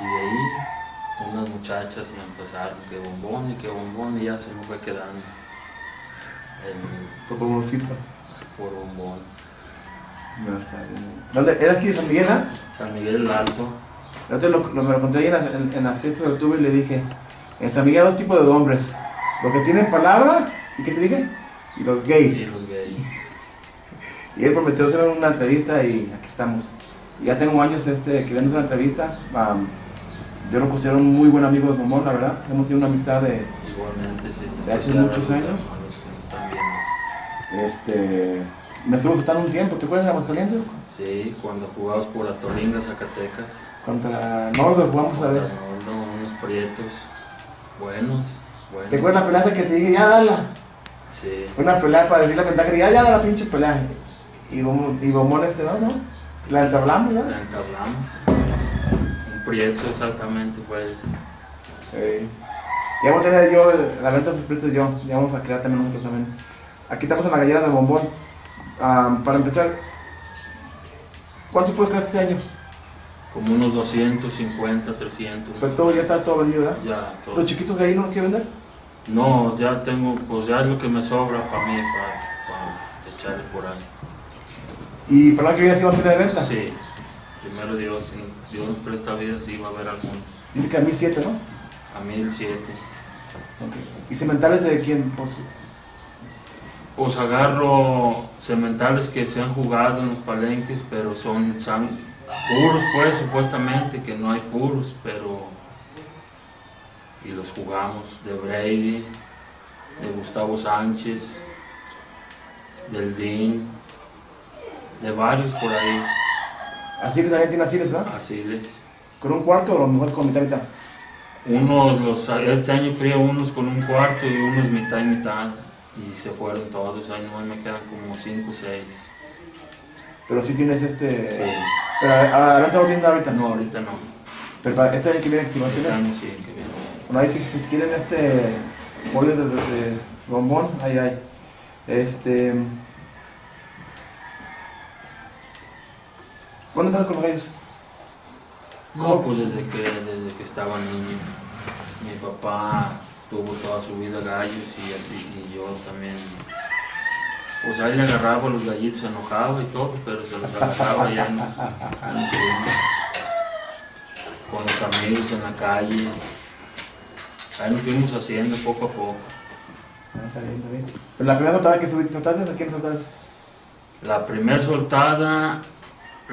Y de ahí unas muchachas me empezaron que bombón y que bombón y ya se me fue quedando el Tu bomboncito. por bombón. No, está bien. ¿Dónde? ¿Era aquí de San Miguel, ah? San Miguel el Alto, Yo te lo, lo- me lo conté ahí en la, en, en la fiesta de octubre y le dije, en San Miguel hay dos tipos de hombres. Los que tienen palabra, ¿y qué te dije? Y los y gays. los gays. Y él prometió hacer una entrevista y aquí estamos. Y ya tengo años este, queriendo hacer una entrevista. Yo lo considero un muy buen amigo de Momón, la verdad. Hemos tenido una amistad de, Igualmente, sí. ¿De hace a muchos años? A este... Me estuvo soltando un tiempo, ¿te acuerdas de Aguascalientes? Sí, cuando jugabas por Atolinga, Zacatecas. Contra Nordo, jugamos a contra ver. Arnoldo, unos prietos buenos, buenos. ¿Te acuerdas la pelea que te dije, ya dala? Sí, Una pelea para decir la ventaja, ya, ya da la pinche pelea. Y Bomón, y este, no, no. La entablamos, ¿no? la entablamos. Prieto exactamente ese. Eh, ya vamos a tener yo, la venta de sus prietos yo, ya vamos a crear también nosotros también. Aquí estamos en la gallera de Bombón. Ah, para empezar, ¿cuánto puedes crear este año? Como unos 250, 300. Pues todo ya está todo vendido, ¿verdad? Ya, todo. ¿Los chiquitos de ahí no los quieren vender? No, ya tengo, pues ya es lo que me sobra para mí, para, echarle por ahí. ¿Y para la que viene sí va a tener de venta? Sí, primero Dios, si Dios nos presta vida, sí va a haber algunos. Dice que a 1007, ¿no? A 1007. Ok. ¿Y cementales de quién? Pues, Pues agarro cementales que se han jugado en los palenques, pero son, son puros, pues, supuestamente, que no hay puros, pero. Y los jugamos de Brady, de Gustavo Sánchez, del Dean, de varios por ahí, así que también tiene así, ¿verdad? así les. ¿Con un cuarto o a lo mejor con mitad mitad? Unos, los, este año fui a unos con un cuarto y unos mitad y mitad, y se fueron todos, ahí nomás me quedan como 5 o 6. Pero sí tienes este... Pero adelante no ahorita. No, ahorita no. Pero para este año que viene, si a Este año sí que viene. Bueno, ahí si, si quieren este de, de- de bombón, ahí hay. Este. ¿Cuándo empezaste con los gallos? No, pues desde que, desde que estaba niño. Mi papá tuvo toda su vida gallos y así, y yo también. Pues ahí le agarraba los gallitos, se enojaba y todo, pero se los agarraba ya en los, con los amigos en la calle. Ahí nos fuimos haciendo poco a poco. Ah, está bien, está bien. Pero la primera soltada que subiste, ¿soltaste? ¿A quién soltaste? La primer soltada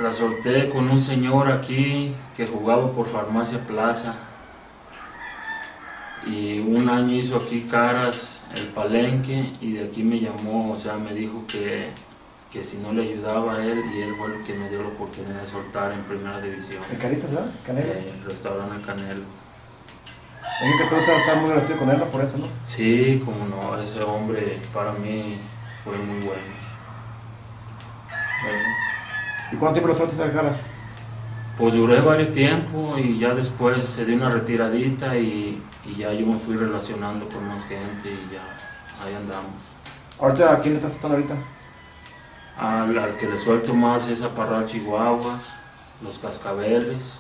la solté con un señor aquí que jugaba por Farmacia Plaza. Y un año hizo aquí caras el palenque y de aquí me llamó, o sea, me dijo que, que si no le ayudaba a él y él fue el que me dio la oportunidad de soltar en primera división. ¿En Caritas, verdad? Canela. Eh, el restaurante Canelo. Es que tú estás muy agradecido con él, por eso, ¿no? Sí, como no, ese hombre para mí fue muy bueno. Bueno. ¿Y cuánto tiempo lo soltaste a caras? Pues duré varios tiempo y ya después se dio una retiradita y, y ya yo me fui relacionando con más gente y ya ahí andamos. Ahorita, ¿a quién le estás soltando ahorita? Al, al que le suelto más es a Parral Chihuahua, Los Cascabeles,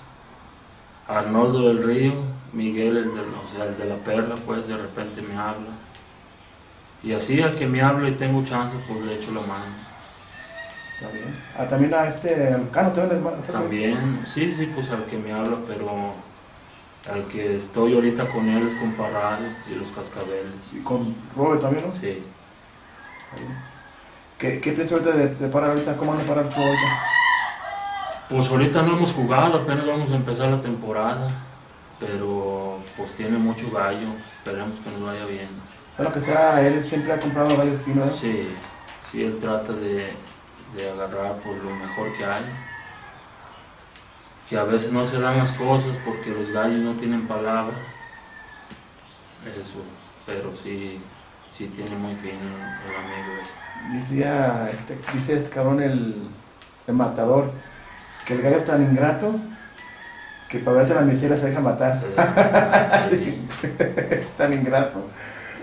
Arnoldo del Río, Miguel, el de, o sea, el de la Perla, pues de repente me habla. Y así al que me habla y tengo chance, pues le echo la mano. Está bien. Ah, también a este, al Cano, también les También, sí, sí, pues al que me habla, pero al que estoy ahorita con él es con Parral y los Cascabeles. Y con Robert también, ¿no? Sí. ¿Qué, qué piensas ahorita de, de parar ahorita? ¿Cómo van a parar tú ahorita? Pues ahorita no hemos jugado, apenas vamos a empezar la temporada, pero pues tiene mucho gallo, esperemos que nos vaya bien. Sea lo que sea, él siempre ha comprado gallos finos, ¿eh? Sí, sí, él trata de, de agarrar por lo mejor que hay. Que a veces no se dan las cosas porque los gallos no tienen palabra. Eso, pero sí, sí tiene muy fino el amigo ese. Decía, este, dice este cabrón el, el matador, que el gallo es tan ingrato que para verte la miseria se deja matar. Sí, tan ingrato.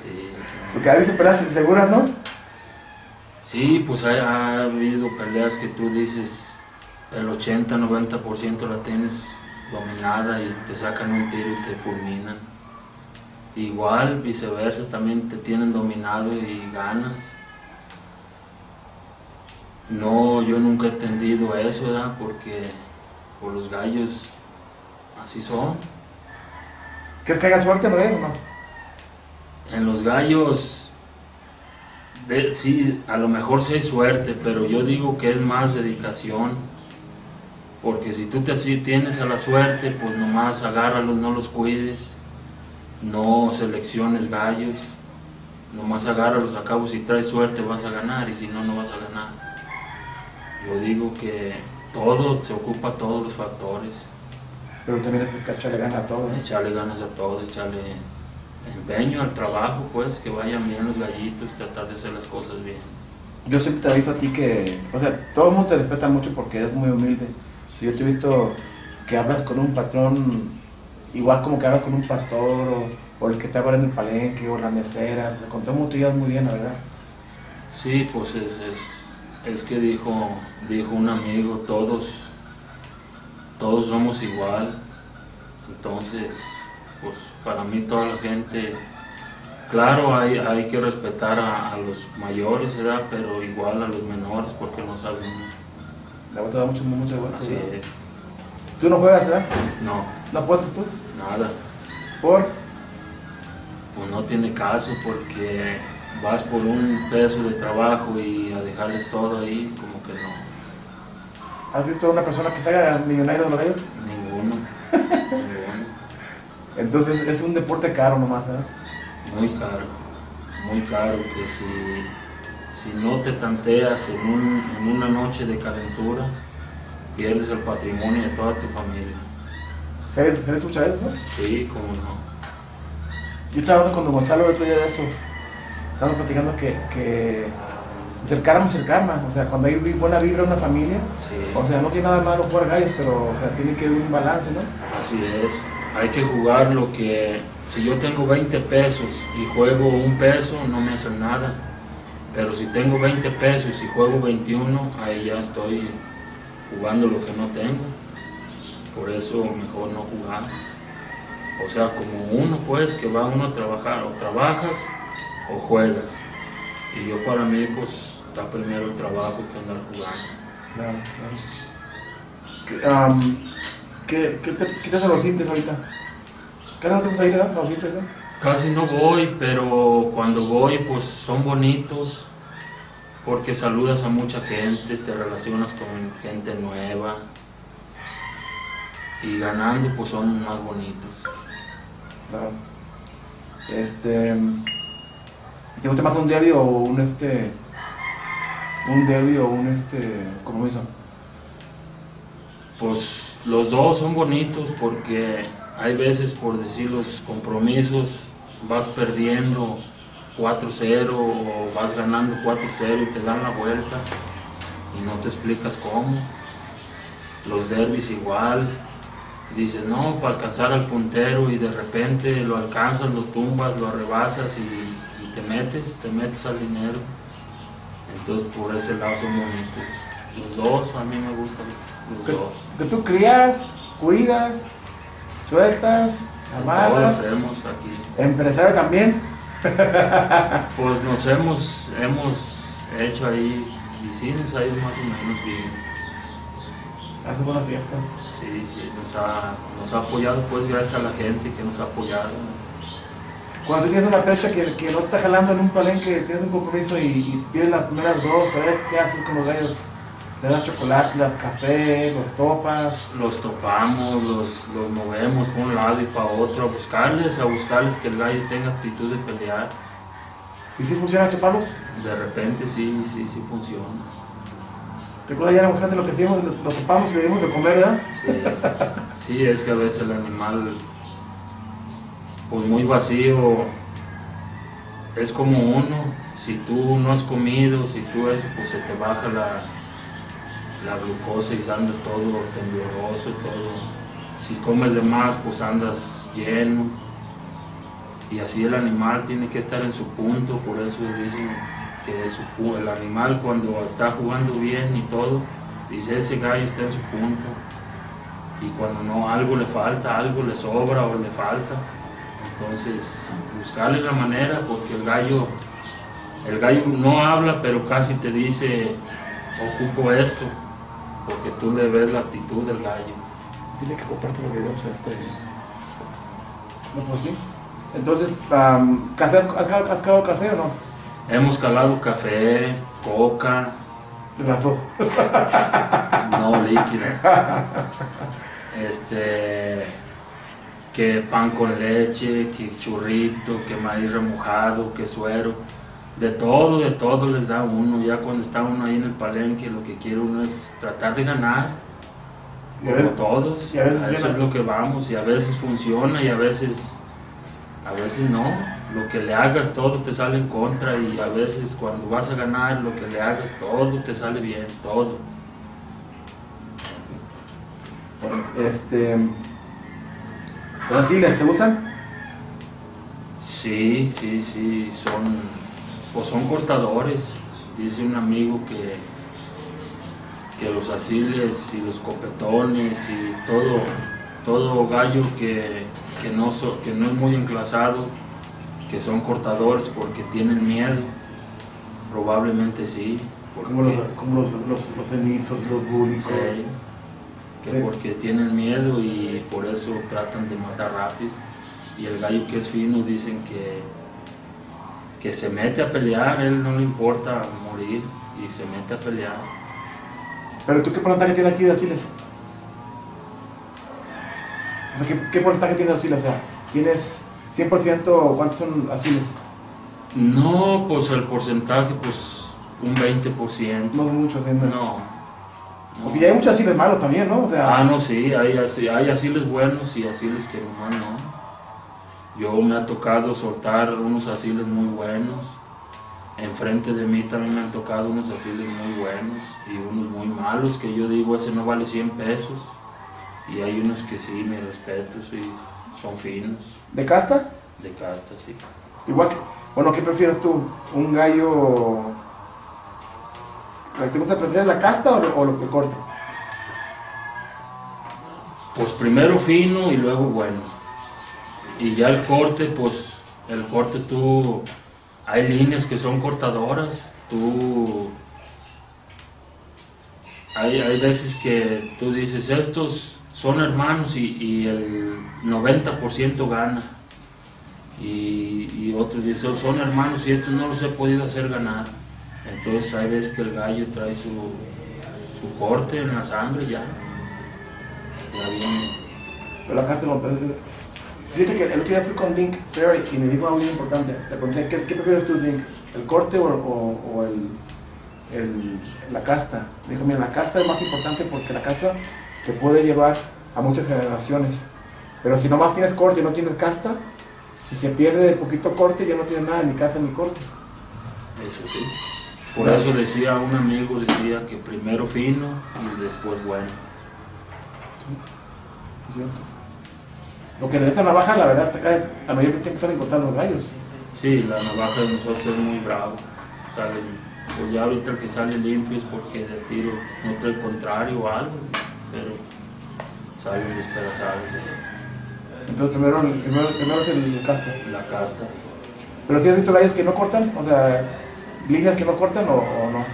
sí. Porque a veces peleas seguras, ¿no? Sí, pues ha, ha habido peleas que tú dices el 80-90% la tienes dominada y te sacan un tiro y te fulminan. Igual, viceversa, también te tienen dominado y ganas. No, yo nunca he entendido eso, ¿verdad? Porque por los gallos así son. ¿Quieres que haga suerte, no es, no? En los gallos, sí, a lo mejor sí hay suerte, pero yo digo que es más dedicación. Porque si tú te si tienes a la suerte, pues nomás agárralos, no los cuides, no selecciones gallos, nomás agárralos a cabo, si traes suerte vas a ganar y si no, no vas a ganar. Yo digo que todo, se ocupa todos los factores, Pero también es que echarle gana a todo, ¿no? echarle ganas a todo, echarle empeño al trabajo, pues, que vayan bien los gallitos, tratar de hacer las cosas bien. Yo siempre te aviso a ti que, o sea, todo el mundo te respeta mucho porque eres muy humilde. Si yo te he visto que hablas con un patrón, igual como que hablas con un pastor o, o el que te habla en el palenque o las meseras, o sea, con todo el mundo te llevas muy bien, la verdad. Sí, pues es, es, es que dijo, dijo un amigo, todos, todos somos igual. Entonces, pues para mí toda la gente, claro, hay, hay que respetar a, a los mayores, ¿verdad? Pero igual a los menores porque no saben. La te da mucho, muchas vueltas. Así ¿verdad? es. Tú no juegas, ¿verdad? No, ¿No apuestas tú? nada. ¿Por? Pues no tiene caso porque vas por un peso de trabajo y a dejarles todo ahí, como que no. ¿Has visto a una persona que se haga millonario de los gallos? Ninguno. Entonces es un deporte caro nomás, ¿verdad? Muy caro, muy caro que si, si no te tanteas en, un- en una noche de calentura, pierdes el patrimonio de toda tu familia. ¿Sabes, sabes no? Sí, como no. Yo estaba hablando con Gonzalo el otro día de eso. Estábamos platicando que, que el karma es el karma. O sea, cuando hay buena vibra en una familia, Sí, o sea, no tiene nada malo jugar gallos, pero o sea, tiene que haber un balance, ¿no? así es. Hay que jugar lo que, si yo tengo 20 pesos y juego un peso, no me hacen nada. Pero si tengo 20 pesos y juego 21, ahí ya estoy jugando lo que no tengo. Por eso mejor no jugar. O sea, como uno pues que va uno a trabajar, o trabajas o juegas. Y yo para mí pues está primero el trabajo que andar jugando. Claro, claro. ¿Qué, am, ¿qué, qué te, ¿Qué te hacen los dientes ahorita? ¿Casi no te gusta ir, ¿verdad? Los dientes, ¿no? Casi no voy, pero cuando voy pues son bonitos porque saludas a mucha gente, te relacionas con gente nueva y ganando pues son más bonitos. Claro. Este. ¿Te gusta más un derby o un este. Un derby o un este. compromiso? Pues los dos son bonitos porque hay veces por decir los compromisos vas perdiendo 4-0 o vas ganando 4-0 y te dan la vuelta y no te explicas cómo. Los derbis igual, dices no, para alcanzar al puntero y de repente lo alcanzas, lo tumbas, lo arrebasas y, y te metes, te metes al dinero. Entonces por ese lado son bonitos. Los dos, a mí me gustan Que, que tú crías, cuidas, sueltas, amarras. Empresario también. Pues nos hemos, hemos hecho ahí, y sí, nos ha ido más o menos bien. Hace buenas fiestas. Sí, sí, nos ha, nos ha apoyado, pues gracias a la gente que nos ha apoyado. Cuando tienes una fecha que, que no está jalando en un palenque, tienes un compromiso y, y las primeras dos, tres, ¿qué haces con los gallos? Le das chocolate, le das café, los topas. Los topamos, los, los movemos por un lado y para otro, a buscarles, a buscarles que el gallo tenga actitud de pelear. ¿Y si funcionan estos palos? De repente sí, sí, sí funciona. ¿Te acuerdas ya en Aguascalientes lo que hacíamos? Lo los topamos y le dimos de comer, ¿verdad? Sí, sí, es que a veces el animal, pues muy vacío, es como uno. Si tú no has comido, si tú eso, pues se te baja la, la glucosa y andas todo tembloroso todo. Si comes de más, pues andas lleno. Y así el animal tiene que estar en su punto, por eso dicen que el animal cuando está jugando bien y todo, dice ese gallo está en su punto. y cuando no algo le falta, algo le sobra o le falta. Entonces, buscarle la manera porque el gallo, el gallo no habla, pero casi te dice, ocupo esto, porque tú le ves la actitud del gallo. Dile que comparte los videos a este. No, pues sí. Entonces, am, ¿café, has, has, has calado café o no? Hemos calado café, coca, Las dos. no líquido. Este, que pan con leche, que churrito, que maíz remojado, que suero. De todo, de todo les da uno. Ya cuando está uno ahí en el palenque, lo que quiere uno es tratar de ganar. Y Como veces- todos. y a veces A eso es lo que vamos. Y a veces funciona y a veces, a veces no. Lo que le hagas todo te sale en contra y a veces cuando vas a ganar, lo que le hagas todo te sale bien, todo. Este. ¿Los asiles te gustan? Sí, sí, sí, son, pues son cortadores. Dice un amigo que, que los asiles y los copetones y todo, todo gallo que, que, no so- que no es muy enclasado, que son cortadores porque tienen miedo. Probablemente sí. Como los, como los, los, los cenizos, los búlicos. eh, que Sí. porque tienen miedo y por eso tratan de matar rápido. Y el gallo que es fino dicen que, que se mete a pelear, él no le importa morir y se mete a pelear. Pero tú, ¿qué porcentaje tienes aquí de asiles? O sea, ¿qué, qué porcentaje tienes de asiles? O sea, ¿tienes 100% o cuántos son asiles? No, pues el porcentaje, pues un 20%. No son muchos, ¿eh? No. no. Porque ya hay muchos asiles malos también, ¿no? O sea, Ah, no, sí, hay, hay asiles buenos y asiles que no. Yo me ha tocado soltar unos asiles muy buenos. Enfrente de mí también me han tocado unos asiles muy buenos y unos muy malos que yo digo, ese no vale 100 pesos. Y hay unos que sí, me respeto, sí, son finos, ¿de casta? de casta, sí. Igual que, bueno, ¿qué prefieres tú? ¿Un gallo... ¿Te gusta preferir la casta o, lo- o lo que corte? Pues primero fino y luego bueno. Y ya el corte, pues el corte tú, hay líneas que son cortadoras, tú, hay, hay veces que tú dices, estos son hermanos y, y el 90% gana. Y, otros dicen, son hermanos y estos no los he podido hacer ganar. Entonces hay veces que el gallo trae su, su corte en la sangre ya. Pero la casta no... Fíjate que el otro día fui con Link Ferry y me dijo algo muy importante. Le pregunté, ¿qué, qué prefieres tú, Link? ¿El corte o, o- o el, el- la casta? Me dijo, mira, la casta es más importante porque la casta te puede llevar a muchas generaciones. Pero si nomás tienes corte y no tienes casta, si se pierde de poquito corte, ya no tienes nada, ni casta ni corte. Eso sí. Por eso decía un amigo, decía que primero fino y después bueno. ¿Sí es cierto? Lo que esta navaja, la verdad, te cae, la mayoría tiene que estar encontrando los gallos. Sí, la navaja de nosotros es muy bravo. Salen, pues ya ahorita el que sale limpio es porque de tiro no trae contrario o algo, pero salen despedazados Entonces primero, primero, primero es el casta. la casta. Pero si has visto gallos que no cortan, o sea, líneas que no cortan o, o no.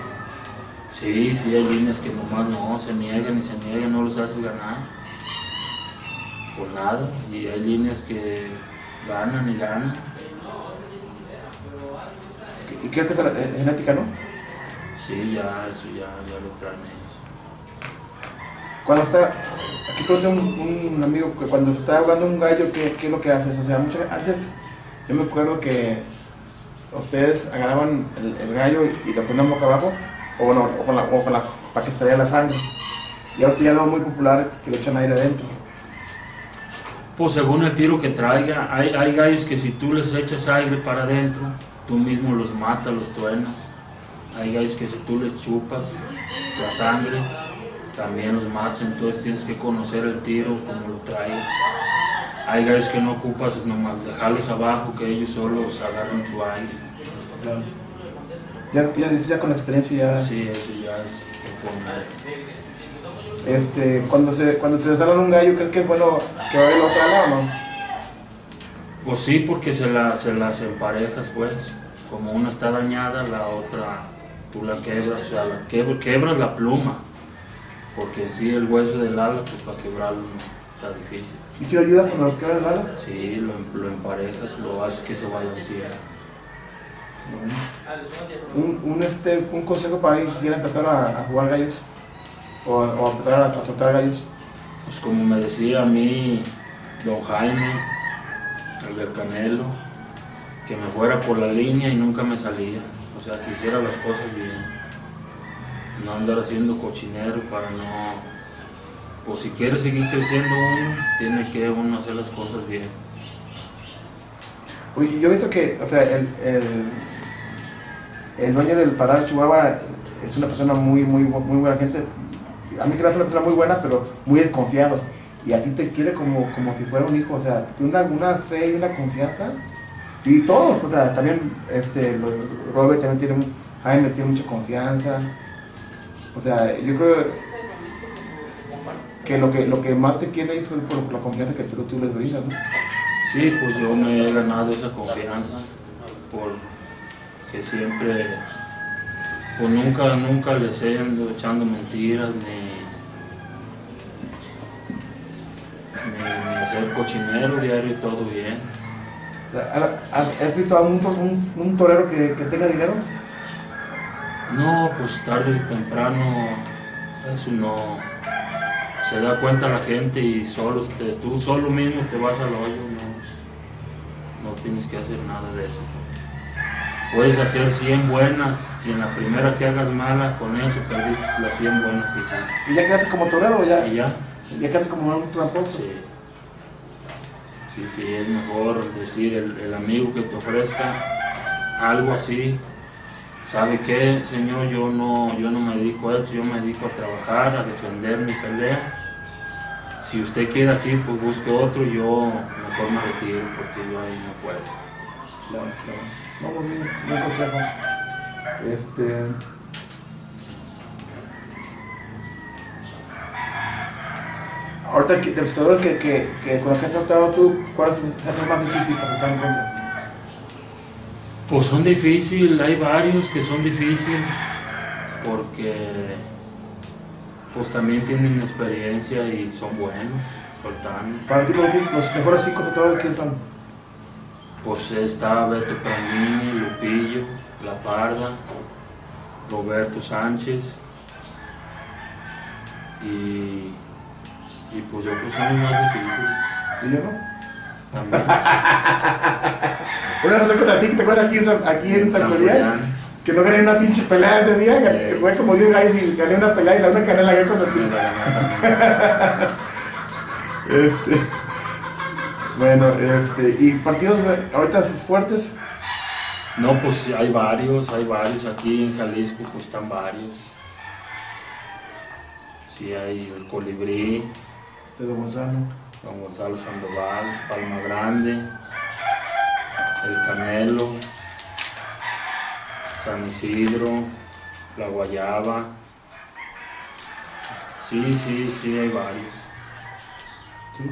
Sí, sí, hay líneas que nomás no, se niegan y se niegan, no los haces ganar. Por nada. Y hay líneas que ganan y ganan. Y creo que es genética, ¿no? Sí, ya, eso ya, ya lo traen ellos. Cuando está, aquí pregunté a un, un amigo que cuando está ahogando un gallo, ¿qué, qué es lo que haces? O sea, mucho, antes yo me acuerdo que ustedes agarraban el, el gallo y, y lo ponían boca abajo, o bueno, o con la, o con la, para que saliera la sangre. Y ahora ya es muy popular que le echan aire adentro. Pues según el tiro que traiga, hay, hay gallos que si tú les echas aire para adentro, tú mismo los matas, los truenas. Hay gallos que si tú les chupas la sangre, también los matas, entonces tienes que conocer el tiro como lo traiga. Hay gallos que no ocupas, es nomás dejarlos abajo, que ellos solos agarren su aire. Ya, ya, ya con la experiencia ya... Sí, eso ya es. Este, cuando, se, cuando te desarman un gallo, ¿crees que es bueno que vaya el otro lado o no? Pues sí, porque se, la, se las emparejas, pues. Como una está dañada, la otra tú la quebras, o sea, la quebra- quebras la pluma. Porque en sí el hueso del ala, pues para quebrarlo está difícil. ¿Y si ayuda cuando lo quebras el ala? Sí, lo, lo emparejas, lo haces que se vaya encima. Un, un, este, un consejo para alguien que quiera empezar a, a jugar gallos o, o a empezar a, a soltar gallos. Pues como me decía a mí don Jaime, el del Canelo, que me fuera por la línea y nunca me salía. O sea, que hiciera las cosas bien. No andar haciendo cochinero para no... Pues si quiere seguir creciendo uno, tiene que uno hacer las cosas bien. Pues yo he visto que, o sea, el, el, el dueño del Padar Chihuahua es una persona muy, muy, muy buena gente. A mí se me hace una persona muy buena, pero muy desconfiado. Y a ti te quiere como, como si fuera un hijo, o sea, tiene una, fe y una confianza. Y todos, o sea, también este, Robert también tiene, Jaime tiene mucha confianza. O sea, yo creo que lo que, lo que más te quiere es por la confianza que tú, les brindas, ¿no? Sí, pues yo me he ganado esa confianza porque siempre, pues nunca, nunca les he ando echando mentiras ni, ni, ni hacer cochinero diario y todo bien. ¿Has has visto a un, un, un torero que, que tenga dinero? No, pues tarde y temprano eso no se da cuenta la gente y solo te- tú solo mismo te vas al hoyo, no, no tienes que hacer nada de eso. Puedes hacer 100 buenas y en la primera que hagas mala, con eso perdiste las 100 buenas que hiciste. ¿Y ya quedaste como torero o ya, Y ya, ya quedaste como un tramposo? sí. Sí, sí, es mejor decir el, el amigo que te ofrezca algo así. ¿Sabe qué, señor? Yo no, yo no me dedico a esto, yo me dedico a trabajar, a defender mi pelea. Si usted quiere así, pues busque otro, yo mejor me retiro porque yo ahí no puedo. Claro, claro. No, muy bien, buen consejo. Este. Ahorita, que- de los toreros que, que, que con los que has tratado tú, ¿cuál es el más difícil para estar en contra? Pues son difíciles, hay varios que son difíciles porque pues también tienen experiencia y son buenos soltando. Para ti, los, mejores cinco toreros, ¿quiénes son? Pues está Beto Pranini, Lupillo, La Parda, Roberto Sánchez y, y pues yo que son los más difíciles ¿Y yo no? también. Una vez contra ti, ¿te acuerdas aquí, en San- aquí en San San Julián? Que no gané una pinche pelea ese día, gané- fue como 10 gallos y gané una pelea y la otra gané la gané contra ti. Este. Bueno, este. ¿Y partidos güey, ahorita fuertes? No, pues hay varios, hay varios. Aquí en Jalisco pues están varios. Sí, hay el Colibrí, De Don Gonzalo. Don Gonzalo Sandoval, Palma Grande, El Canelo, San Isidro, La Guayaba. Sí, sí, sí, hay varios. ¿sí?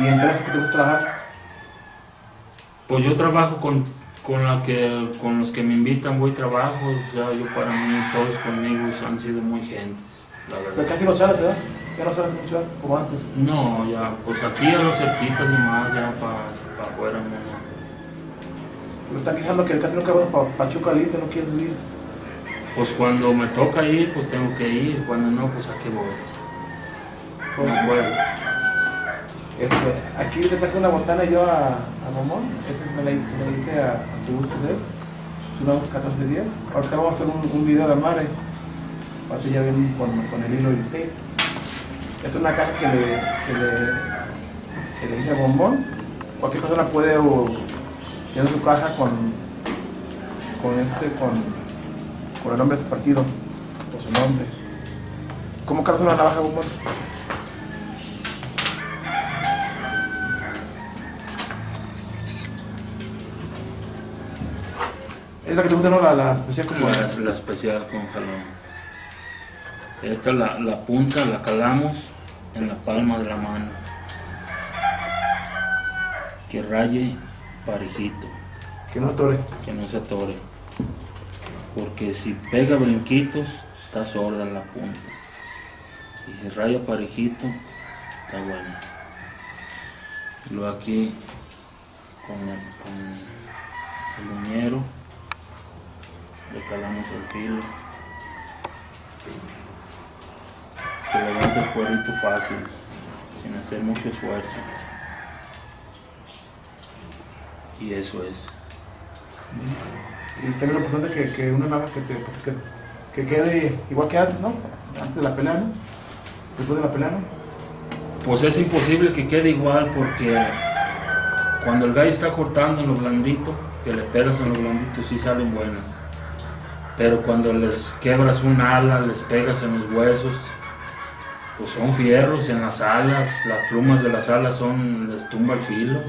¿Y empresas que te gusta trabajar? Pues yo trabajo con, con, la que, con los que me invitan, voy trabajo. O sea, yo para mí, todos conmigo han sido muy gentes, la Pero verdad. casi no sales, ¿verdad? Ya no sales mucho ¿verdad? como antes. No, ya, pues aquí a los cerquitas nomás, ya para afuera, no. Me están quejando que casi nunca vas para Pachuca Libre, no quieres subir. Pues cuando me toca ir, pues tengo que ir. Cuando no, pues a qué voy. No puedo. Este, aquí le traje una botana yo a, a Momón, ese me la, se la hice a, a su gusto de él, unos 14 días. Ahorita vamos a hacer un, un video de Mare, ahorita ya vienen con, con el hilo y el tape. Es una caja que le, que le, que le a Bombón. Cualquier persona puede o, tener su caja con, con, este, con, con el nombre de su partido, o su nombre. ¿Cómo cargas una navaja, Bombón? Es la que te gusta, ¿no? La, la especial como... La, la especial con jalón. Esta la, la punta la calamos en la palma de la mano. Que raye parejito, Que no atore. que no se atore. Porque si pega brinquitos, está sorda la punta. Y si raya parejito, está buena. Luego aquí con, con el uñero le calamos el filo. Se levanta el cuerito fácil, sin hacer mucho esfuerzo. Y eso es. Y también lo importante que, que una navaja que, te, pues, que, que quede igual que antes, ¿no? Antes de la pelea, ¿no? Después de la pelea, ¿no? Pues es imposible que quede igual porque cuando el gallo está cortando en lo blandito, que le pegas en lo blandito, sí salen buenas. Pero cuando les quebras un ala, les pegas en los huesos, pues son fierros en las alas, las plumas de las alas son, les tumba el filo.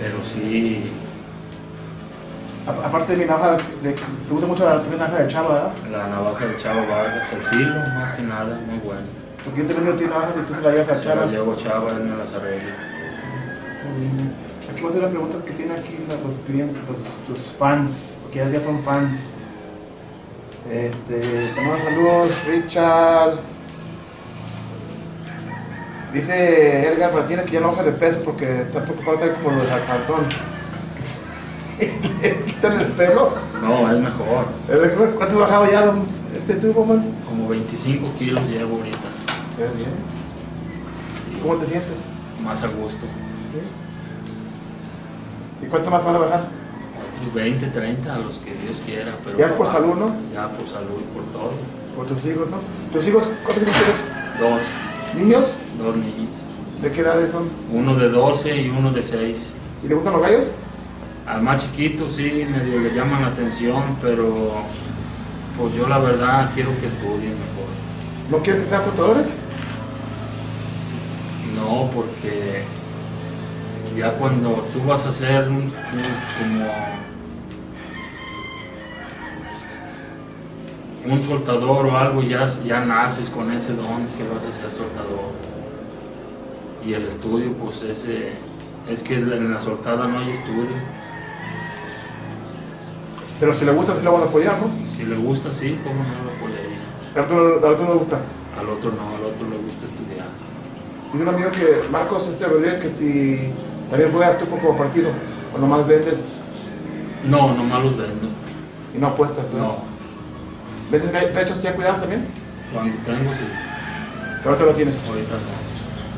Pero sí, A- aparte de mi navaja, de, te gusta mucho la tu navaja de chava, ¿verdad? la navaja de Chava Vargas, el filo, más que nada, muy bueno. Porque yo te vendo a ti navajas y tú se la llevas a Se chava. las llevo a Chava, él me las arregla. Mm, Aquí va a ser la pregunta que tiene aquí la- los clientes, los, tus fans, porque ya son fans. Este, te mando saludos, Richard. Dice Edgar Martínez que ya no baja de peso porque está preocupado estar como lo de Salsón. Le quitan el pelo. No, es mejor. ¿Cuánto has bajado ya, don- este tubo, man? Como 25 kilos llevo ahorita. ¿Te ves bien? Sí, ¿Cómo te sientes? Más a gusto. ¿Y cuánto más vas a bajar? Otros 20, 30, a los que Dios quiera. Pero Ya es por salud, ¿no? Ya por salud y por todo. Por tus hijos, ¿no? ¿Tus hijos cuántos hijos tienes? Dos, ¿Niños? dos niños. ¿De qué edades son? Uno de 12 y uno de 6. ¿Y le gustan los gallos? Al más chiquito sí, medio le llaman la atención, pero pues yo la verdad quiero que estudien mejor. ¿No quieres que sean soltadores? No, porque ya cuando tú vas a ser un, como un soltador o algo, ya, ya naces con ese don que vas a ser soltador. Y el estudio, pues ese, es que en la soltada no hay estudio. Pero si le gusta, sí lo vas a apoyar, ¿no? Si le gusta, sí, ¿cómo no lo apoyaría? Al otro, al otro no le gusta. Al otro no, al otro le gusta estudiar. Dice un amigo que, Marcos, este Rodríguez, que si también juegas tú como partido, o nomás vendes No, nomás los vendo. y no apuestas, ¿no? No, ¿Vendes pechos ya cuidados también? cuando tengo, sí. Pero ahorita lo tienes. Ahorita no.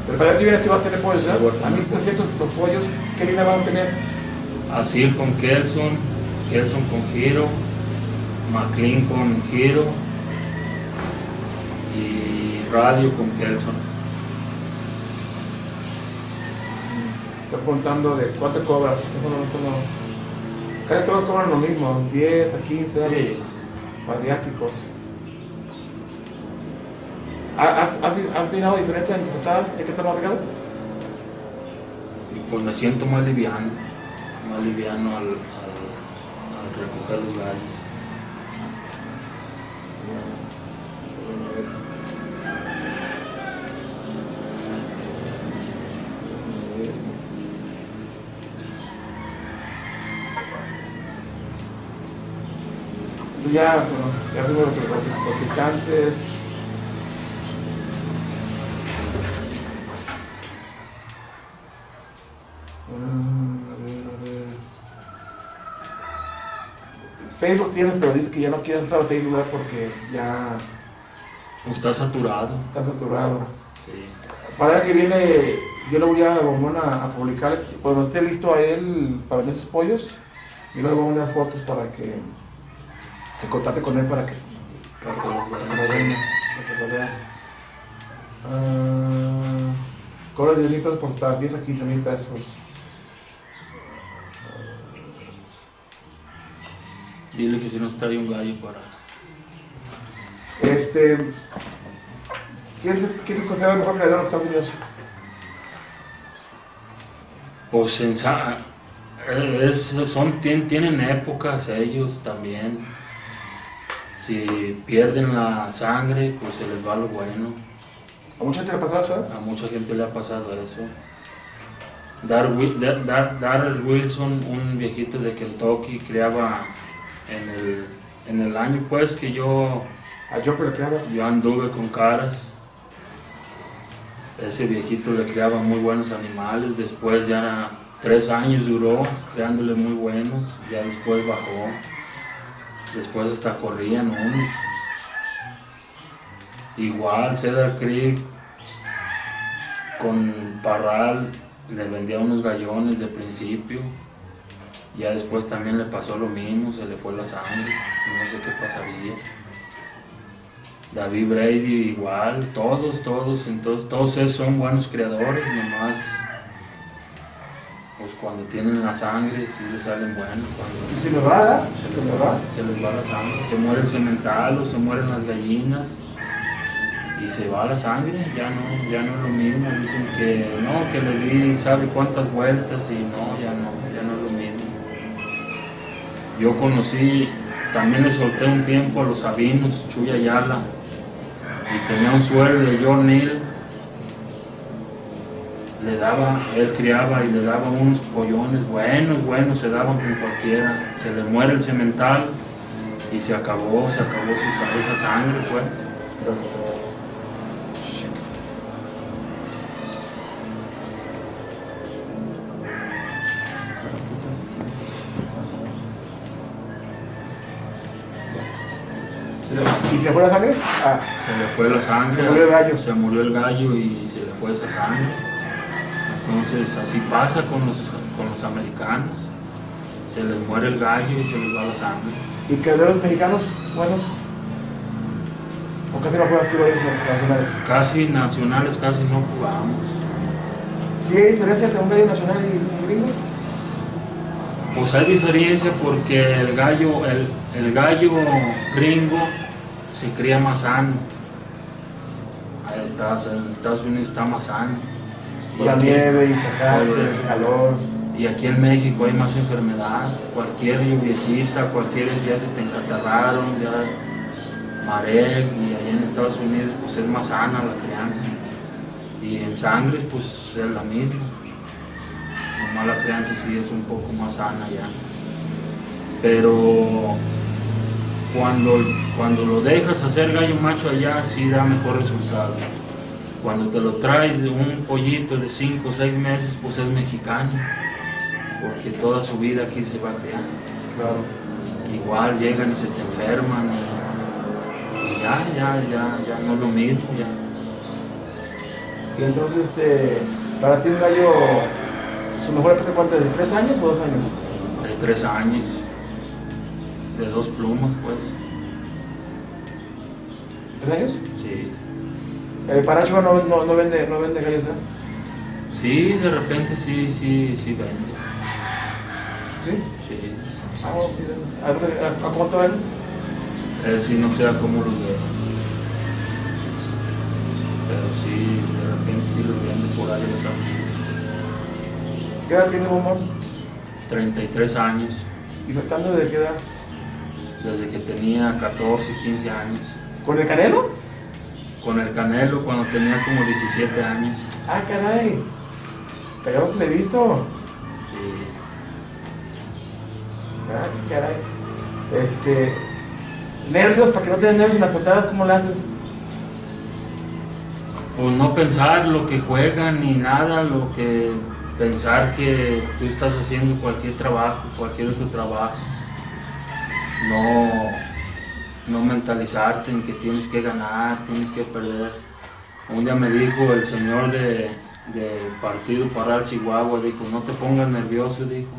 Pero para ti vienes si vas a tener pollos, ¿eh? a mí te ciertos los pollos, ¿qué línea vas a tener? Así con Kelson, Kelson con giro, McLean con giro y radio con Kelson. Estoy preguntando de cuánto cobras. No. Casi todos cobran lo mismo, 10 a 15 Sí, sí. ¿Has, has, mirado diferencia en tus totadas? ¿En qué te más regalo? Y pues me siento más liviano, más liviano al, al, al recoger los gallos. Ya, bueno, ya vimos los, los, los picantes. Mm, a ver, a ver. Facebook tienes, pero dice que ya no quieres entrar a Facebook porque ya Está saturado. está saturado. Sí. Para el que viene, yo le voy a dar a a, publicar, cuando esté listo a él para vender sus pollos, yo le voy a mandar fotos para que se contacte con él para que, Para que los lo venda, para. Ah, cobra 10 mil pesos por estar, 10 a 15 mil pesos. Dile que si nos trae un gallo para. Este, ¿quién se, quién se considera el mejor creador de Estados Unidos? Pues en eh, es- son, tien- tienen épocas ellos también. Si pierden la sangre, pues se les va lo bueno. ¿A mucha gente le ha pasado eso? eh? A mucha gente le ha pasado eso. Dar, Wilson, un viejito de Kentucky, criaba en el, en el año pues que yo, A Joker le quedaba. yo anduve con caras. Ese viejito le criaba muy buenos animales, después ya tres años duró creándole muy buenos, ya después bajó, después hasta corrían unos. Igual Cedar Creek con Parral le vendía unos gallones de principio, ya después también le pasó lo mismo, se le fue la sangre, no sé qué pasaría. David Brady igual, todos, todos, entonces todos ellos son buenos creadores, nomás cuando tienen la sangre sí les salen buenos, cuando Y se me va, ¿verdad? se, Se les va, se les va la sangre, se muere el cemental o se mueren las gallinas y se va la sangre, ya no, ya no es lo mismo, dicen que no, que le di sabe cuántas vueltas y no, ya no, ya no es lo mismo. Yo conocí, también le solté un tiempo a los Sabinos, Chuya Ayala, y tenía un suero de John Neal. Le daba, él criaba y le daba unos pollones buenos, buenos, se daban con cualquiera. Se le muere el cemental y se acabó, se acabó su- esa sangre, pues. ¿Y se le fue la sangre? Ah, Se le fue la sangre. Se murió el gallo. Se murió el gallo y se le fue esa sangre. Entonces así pasa con los, con los americanos. Se les muere el gallo y se les va la sangre. ¿Y que de los mexicanos buenos? ¿O casi no juegas tú ellos nacionales? Casi nacionales, casi no jugamos. ¿Sí hay diferencia entre un gallo nacional y un gringo? Pues hay diferencia porque el gallo, el, el gallo gringo se cría más sano. Ahí está, o sea, en Estados Unidos está más sano. La aquí- nieve y sacar, el eso. calor. Y aquí en México hay más enfermedad, cualquier lluviecita, cualquier ya se te encatarraron, ya marek, y allá en Estados Unidos pues es más sana la crianza. Y en sangre pues es la misma. Nomás la crianza sí es un poco más sana ya. Pero cuando, cuando lo dejas hacer gallo macho allá sí da mejor resultado. Cuando te lo traes de un pollito de 5 o 6 meses, pues es mexicano, porque toda su vida aquí se va criar. Claro. Igual llegan y se te enferman y, y ya, ya, ya, ya no es lo mismo, ya. Y entonces, este, para ti un gallo, su mejor época cuánto es, de tres años o dos años? De 3 años, de dos plumas, pues, ¿Tres años? Paracho no, no, no vende, no vende gallos, ¿eh? Sí, de repente sí, sí, sí vende, ¿Sí? sí. Ah, bueno, sí vende. ¿A, a, a cuánto vende? Él sí no sé a cómo los ve. Pero sí, de repente sí los vende por ahí amigos. ¿Qué edad tiene Bombón? 33 años, ¿Y faltando de qué edad? desde que tenía 14, 15 años. ¿Con el Canelo? Con el Canelo cuando tenía como 17 años. Ah, caray. Cayó un plebito. Sí. Ah, caray. Este. Nervios, para que no te den nervios en las soltadas, ¿cómo lo haces? Pues no pensar lo que juegan ni nada, lo que pensar que tú estás haciendo cualquier trabajo, cualquier otro trabajo. No, no mentalizarte en que tienes que ganar, tienes que perder. Un día me dijo el señor de, de Partido Parral Chihuahua, dijo, no te pongas nervioso, dijo.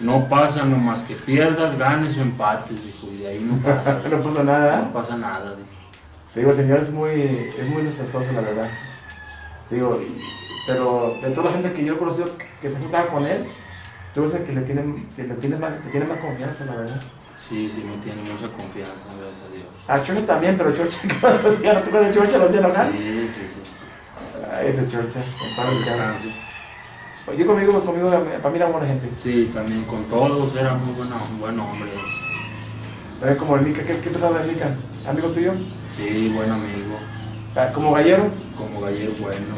No pasa nomás que pierdas, ganes o empates, dijo, y de ahí no pasa, no pasa nada. no pasa nada, dijo. Te digo, el señor es muy, es muy respetuoso, la verdad. Te digo, pero de toda la gente que yo he conocido que se juntaba con él, tú eres el que le tiene, que le tiene más, te tiene más confianza, la verdad. Sí, sí, me tiene mucha confianza, gracias a Dios. A Chorcha también, pero Chorcha, lo hacía, ¿no te acuerdas de Chorcha? Lo hacía enojar. Sí, sí, sí. Ay, ese Chorcha. Descanse. Yo conmigo, conmigo, para mí era buena gente. Sí, también con todos era muy bueno, un buen hombre. También como el Nica, ¿qué, qué del Nica? ¿Amigo tuyo? Sí, buen amigo. Ah, ¿Como gallero? Como gallero bueno.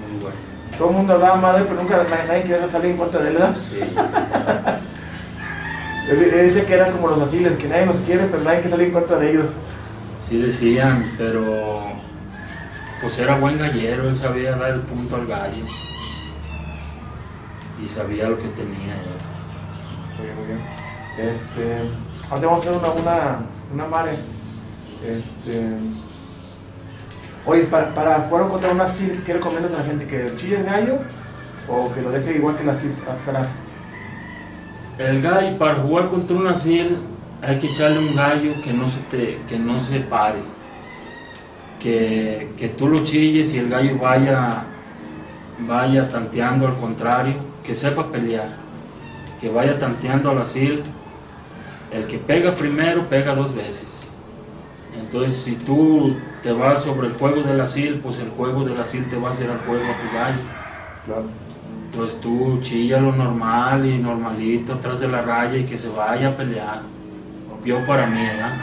Muy bueno. Todo el mundo hablaba mal de él, pero nunca nadie, nadie quería salir en contra de él, ¿verdad? Sí. Él, él dice que eran como los asiles, que nadie nos quiere, pero nadie quiere salir en contra de ellos. Sí decían, pero pues era buen gallero, él sabía dar el punto al gallo. Y sabía lo que tenía él. Muy bien, muy bien. Este, ahora vamos a hacer una, una, una mare. Este, oye, para, para jugar contra una SIL, ¿qué recomiendas a la gente? ¿Que chille el gallo o que lo deje igual que la SIL atrás? El gallo, para jugar contra un asil, hay que echarle un gallo que no se, te, que no se pare. Que, que tú lo chilles y el gallo vaya, vaya tanteando al contrario, que sepa pelear, que vaya tanteando al asil. El que pega primero, pega dos veces. Entonces, si tú te vas sobre el juego del asil, pues el juego del asil te va a hacer al juego a tu gallo. Claro. Pues tú chilla lo normal y normalito atrás de la raya y que se vaya a pelear. Yo para mí, ¿verdad?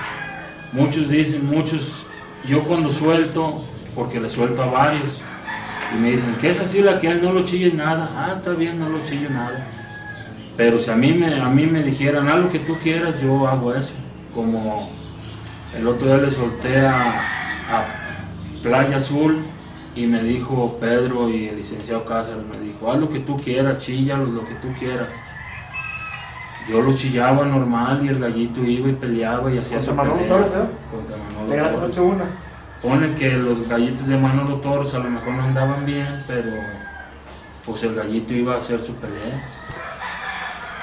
Muchos dicen, muchos, yo cuando suelto, porque le suelto a varios, y me dicen, ¿qué es así la que él no lo chilles nada? Ah, está bien, no lo chillo nada. Pero si a mí me, a mí me dijeran, haz lo que tú quieras, yo hago eso. Como el otro día le solté a, a Playa Azul y me dijo Pedro y el licenciado Cáceres, me dijo, haz lo que tú quieras, chíllalo, lo que tú quieras. Yo lo chillaba normal y el gallito iba y peleaba y hacía Contra su Manolo. Torres, ¿eh? Contra Manolo Le ganaste Torres. 8-1. Pone que los gallitos de Manolo Torres a lo mejor no andaban bien, pero pues el gallito iba a hacer su pelea.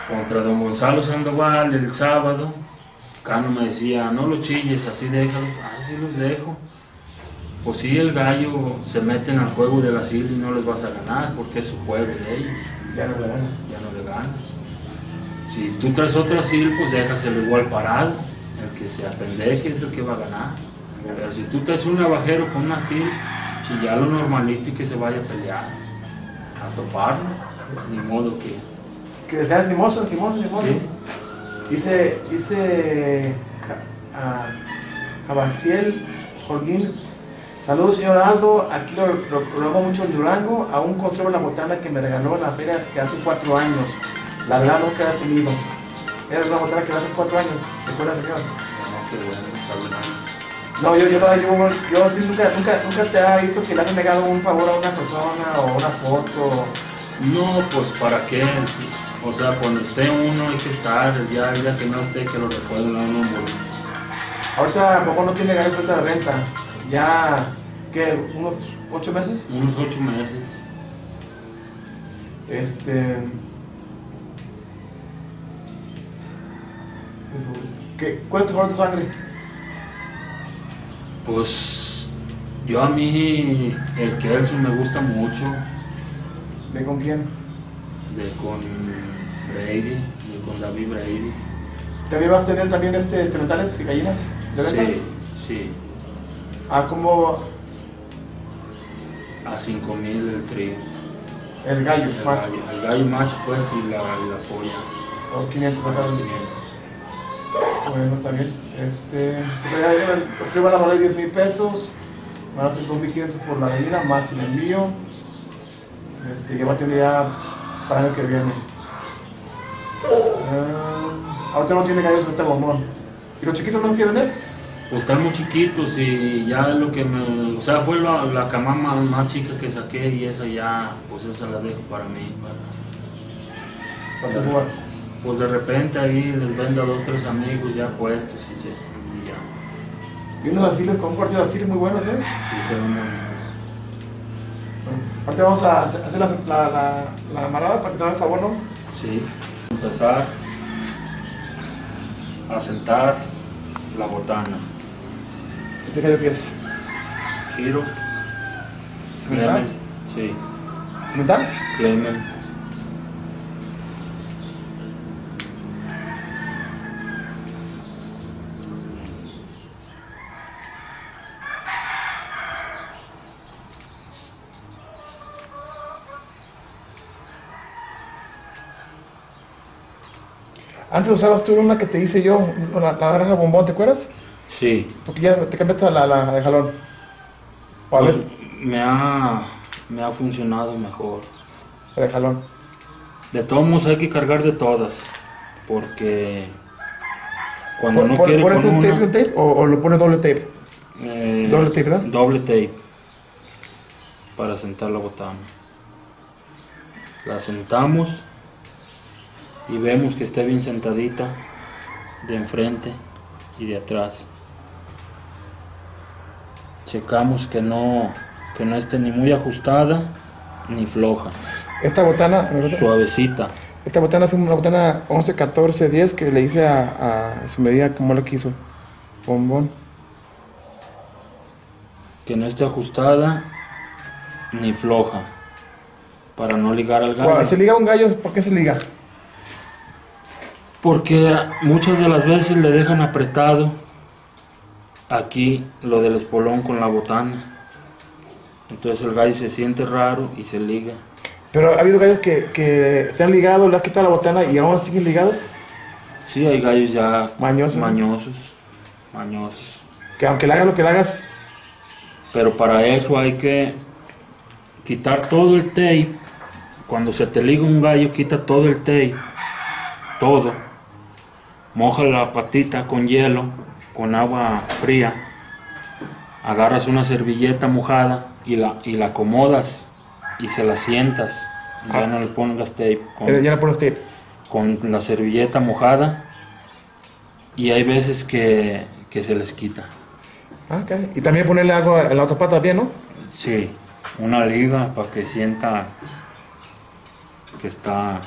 Contra don Gonzalo Sandoval el sábado, Cano me decía, no los chilles, así déjalos, así los dejo. Pues sí, el gallo se meten al juego del asilo y no les vas a ganar, porque es su juego de ellos, Ya no le ganas. ya no le ganas. Si tú traes otro asilo, pues déjaselo igual parado, el que se apendeje es el que va a ganar. Pero si tú traes un navajero con un asilo, chillalo normalito y que se vaya a pelear, a toparlo, ni modo que... Que decían Simoso, Simoso, Simoso. ¿sí? Dice, dice a Jabaciel Holguín, saludos señor Aldo, aquí lo, lo, lo amo mucho en Durango, aún conservo la botana que me regaló en la feria que hace cuatro años, la verdad nunca he tenido. Era una botana que hace cuatro años, ¿recuerda señor? No, yo, yo, yo, yo, nunca, nunca, nunca te ha visto que le has negado un favor a una persona o una foto. No, pues para qué, Sí. o sea, cuando esté uno hay que estar, ya, ya que no esté, que lo recuerden a uno. Ahorita Bobo no tiene ganas de renta, ya, ¿qué? ¿Unos ocho meses? Unos ocho meses. Este. ¿Qué, ¿Cuál es tu favorito sangre? Pues yo a mí el Kelso me gusta mucho, ¿De con quién? de con Brady, de con David Brady. ¿También vas a tener también este cementales y gallinas de? Sí, sí, Ah, como a 5000 el trío. el gallo, El macho, gallo, el gallo macho pues y la, la polla, los 500 a por cada los uno. 500. Bueno, está bien. Este, pues ya van a valer 10 mil pesos, van a ser 2.500 por la gallina, más el envío. Este, ya va a tener ya para el año que viene. Ah, ahorita no tiene gallos, ahorita bombón. ¿Y los chiquitos no quieren vender? Pues están muy chiquitos y ya lo que me... O sea, fue la, la camama más chica que saqué y esa ya, pues esa la dejo para mí. para- Para jugar. pues de repente ahí les vendo a dos, tres amigos ya puestos y, se, y ya, Y unos asilos con de asilo muy buenos, ¿eh? sí se ven bonitos. Bueno, ahorita vamos a hacer la, la, la, la amarrada para que te hagan el favor, ¿no? Sí. Empezar a sentar la botana. Este gallo que es Giro. ¿Cemental? Sí, ¿Cemental? Clemen. Antes usabas tú una que te hice yo, la, la naranja bombón, ¿te acuerdas? Sí. Porque ya te cambiaste a la, la de jalón. O a Pues, veces me, ha, me ha funcionado mejor. la de jalón. De todos modos hay que cargar de todas. Porque cuando ¿Pon- no quiere ¿Pones con un tape una, un tape o, o lo pones doble tape? eh, doble tape, ¿verdad? Doble tape. Para sentar la botana. La sentamos y vemos que esté bien sentadita de enfrente y de atrás. Checamos que no, que no esté ni muy ajustada ni floja. Esta botana, Suavecita. esta botana es una botana 11, 14, 10 que le hice a, a su medida como la quiso. Bombón. Que no esté ajustada ni floja. Para no ligar al Cuando gallo. se liga un gallo, ¿por qué se liga? Porque muchas de las veces le dejan apretado aquí lo del espolón con la botana. Entonces el gallo se siente raro y se liga. Pero ha habido gallos que, que se han ligado, le has quitado la botana y aún siguen ligados. Sí, hay gallos ya Mañosos. mañosos, mañosos. Que aunque le hagas lo que le hagas, Pero para eso hay que quitar todo el tape. Cuando se te liga un gallo, quita todo el tape. Todo. Moja la patita con hielo, con agua fría. Agarras una servilleta mojada y la, y la acomodas y se la sientas. Ya no le pongas tape. Con, eh, ya le pones tape. con la servilleta mojada. Y hay veces que, que se les quita. Ah. Y también ponerle algo en la otra pata bien, ¿no? Sí, una liga para que sienta que está...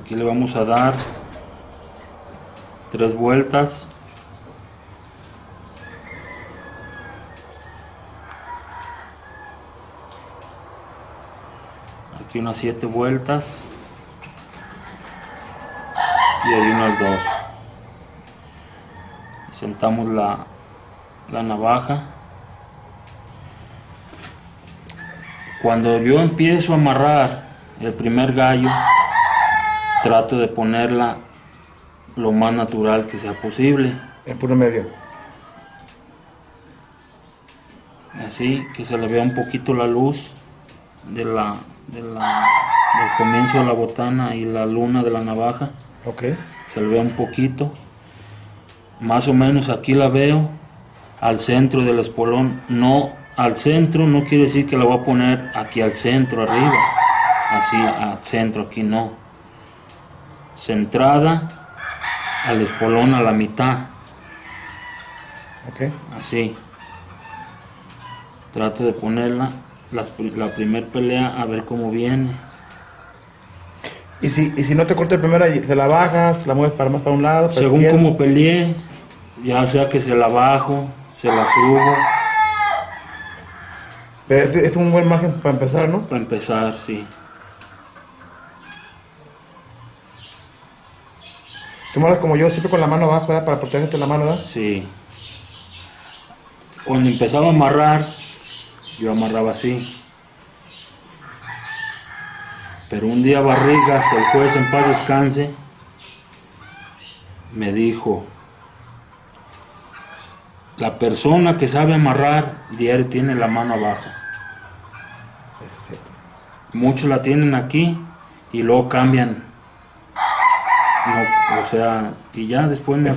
Aquí le vamos a dar tres vueltas. Aquí unas siete vueltas. Y ahí unas dos sentamos la, la navaja. Cuando yo empiezo a amarrar el primer gallo, trato de ponerla lo más natural que sea posible. En puro medio. Así que se le vea un poquito la luz de la, de la- del comienzo de la botana y la luna de la navaja. Ok. se le ve un poquito. Más o menos aquí la veo al centro del espolón. No al centro no quiere decir que la voy a poner aquí al centro arriba. Así al centro aquí no. Centrada al espolón a la mitad. Así. Trato de ponerla las la primer pelea a ver cómo viene. Y si, y si no te corta el primero, ahí se la bajas, la mueves para más para un lado. para Según izquierda. como peleé, ya sea que se la bajo, se la subo, Pero es, es un buen margen para empezar, ¿no? para empezar, sí. Tú mueves como yo, siempre con la mano abajo, ¿verdad? Para protegerte la mano, ¿verdad? Sí. Cuando empezaba a amarrar, yo amarraba así. Pero un día Barrigas, el juez en paz descanse, me dijo, la persona que sabe amarrar diario tiene la mano abajo. Muchos la tienen aquí y luego cambian. No, o sea, y ya después me,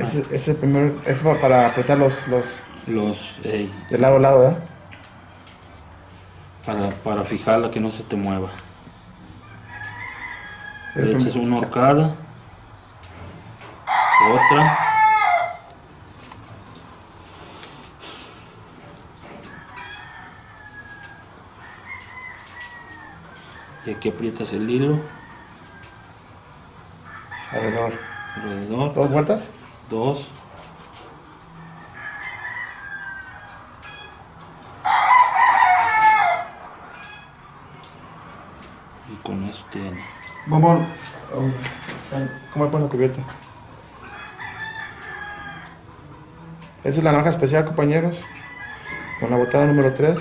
ese, ese primer, va para apretar los, los los ey, de lado a lado, ¿verdad? para, para fijarla que no se te mueva. Le echas una horcada, otra. Y aquí aprietas el hilo alrededor. alrededor, ¿Dos vueltas? dos. Y con eso tiene. Bombón. ¿Cómo le pones la cubierta? Esa es la navaja especial, compañeros. Con la botana número 3.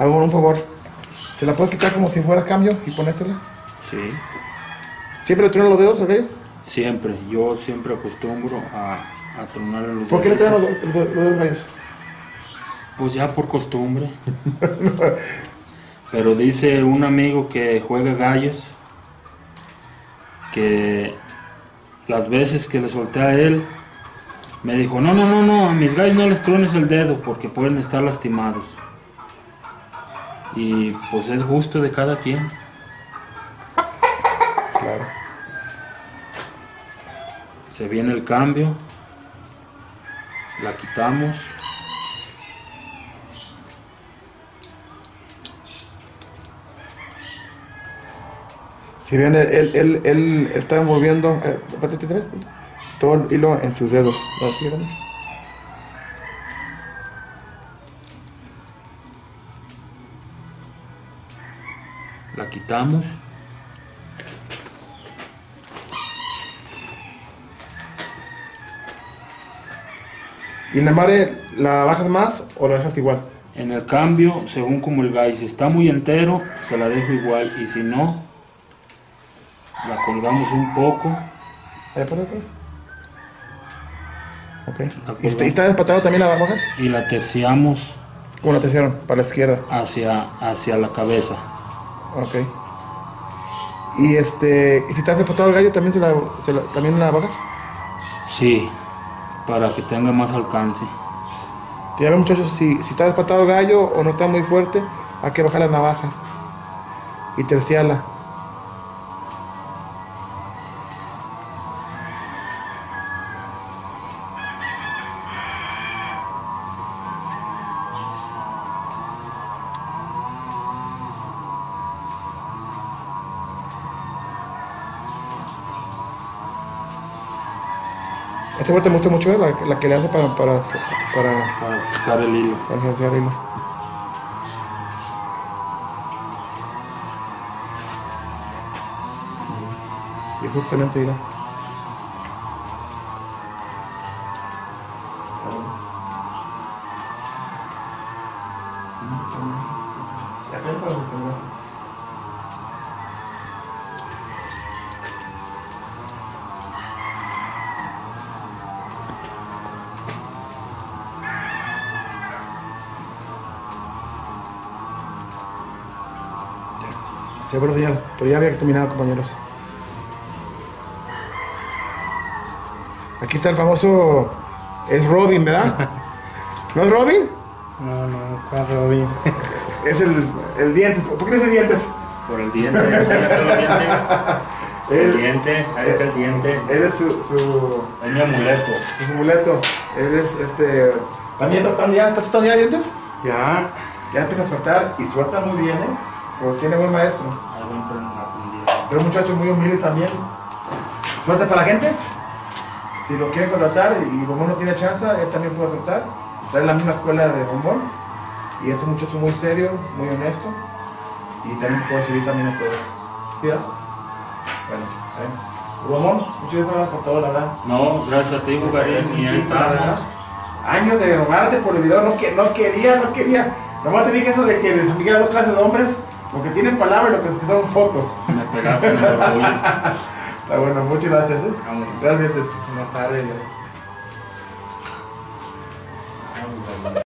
Hago un favor. ¿Se la puedo quitar como si fuera cambio y ponérsela? Sí. ¿Siempre le truenan los dedos al gallo? Siempre, yo siempre acostumbro a, a tronarle los ¿Por qué le truenan los, los- los dedos gallos? Pues ya por costumbre. Pero dice un amigo que juega gallos que las veces que le solté a él, me dijo, no, no, no, no, a mis gallos no les truenes el dedo porque pueden estar lastimados. Y pues es gusto de cada quien. Claro. Se viene el cambio, la quitamos. Si bien él, él, él, él está moviendo eh, todo el hilo en sus dedos. ¿No? La quitamos. ¿Y la madre la bajas más o la dejas igual? En el cambio, según como el gallo, si está muy entero, se la dejo igual. Y si no, la colgamos un poco. Ahí, por ahí. Ok. ¿Y está, despatado también la bajas? y la terciamos ¿Cómo la te hicieron? Para la izquierda. hacia, hacia la cabeza. Ok. Y este, ¿y si te has despatado el gallo también se la, se la- también la bajas? Sí, para que tenga más alcance. Ya ven muchachos, si, si está despatado el gallo o no está muy fuerte, hay que bajar la navaja y terciarla. Vuelta me gusta mucho, la, la que le hace para, para, para, Para el hilo. para fijar hilo. Y justamente mira. Sí, buena señal, pero ya había terminado, compañeros. Aquí está el famoso. Es Robin, ¿verdad? ¿No es Robin? No, no, ¿cuál Robin? Es el, el diente. ¿Por qué no es el dientes? Por el diente, enséñaselo el diente. El diente, ahí está el diente. él es su, su, Es mi amuleto. su amuleto. Él es este. ¿También están ya? ¿Estás ya dientes? Ya. Ya empieza a soltar y suelta muy bien, ¿eh? Pero tiene buen maestro. Pero un muchacho muy humilde también. Suelta para la gente. Si lo quieren contratar y Bombón no tiene chance, él también puede aceptar. Está en la misma escuela de Bombón. Y es un muchacho muy serio, muy honesto. Y también puede servir también a todos. ¿Sí? Bueno. Bombón, muchas gracias por todo, la verdad. No, gracias a ti, y estamos. Años de rogarte por el video, no, que, no quería, no quería. Nomás te dije eso de que Miguel hay dos clases de hombres, lo que tienen palabra y lo que son fotos. Me pegaste en el orgullo. Está bueno, muchas gracias. ¿eh? Gracias. Buenas tardes.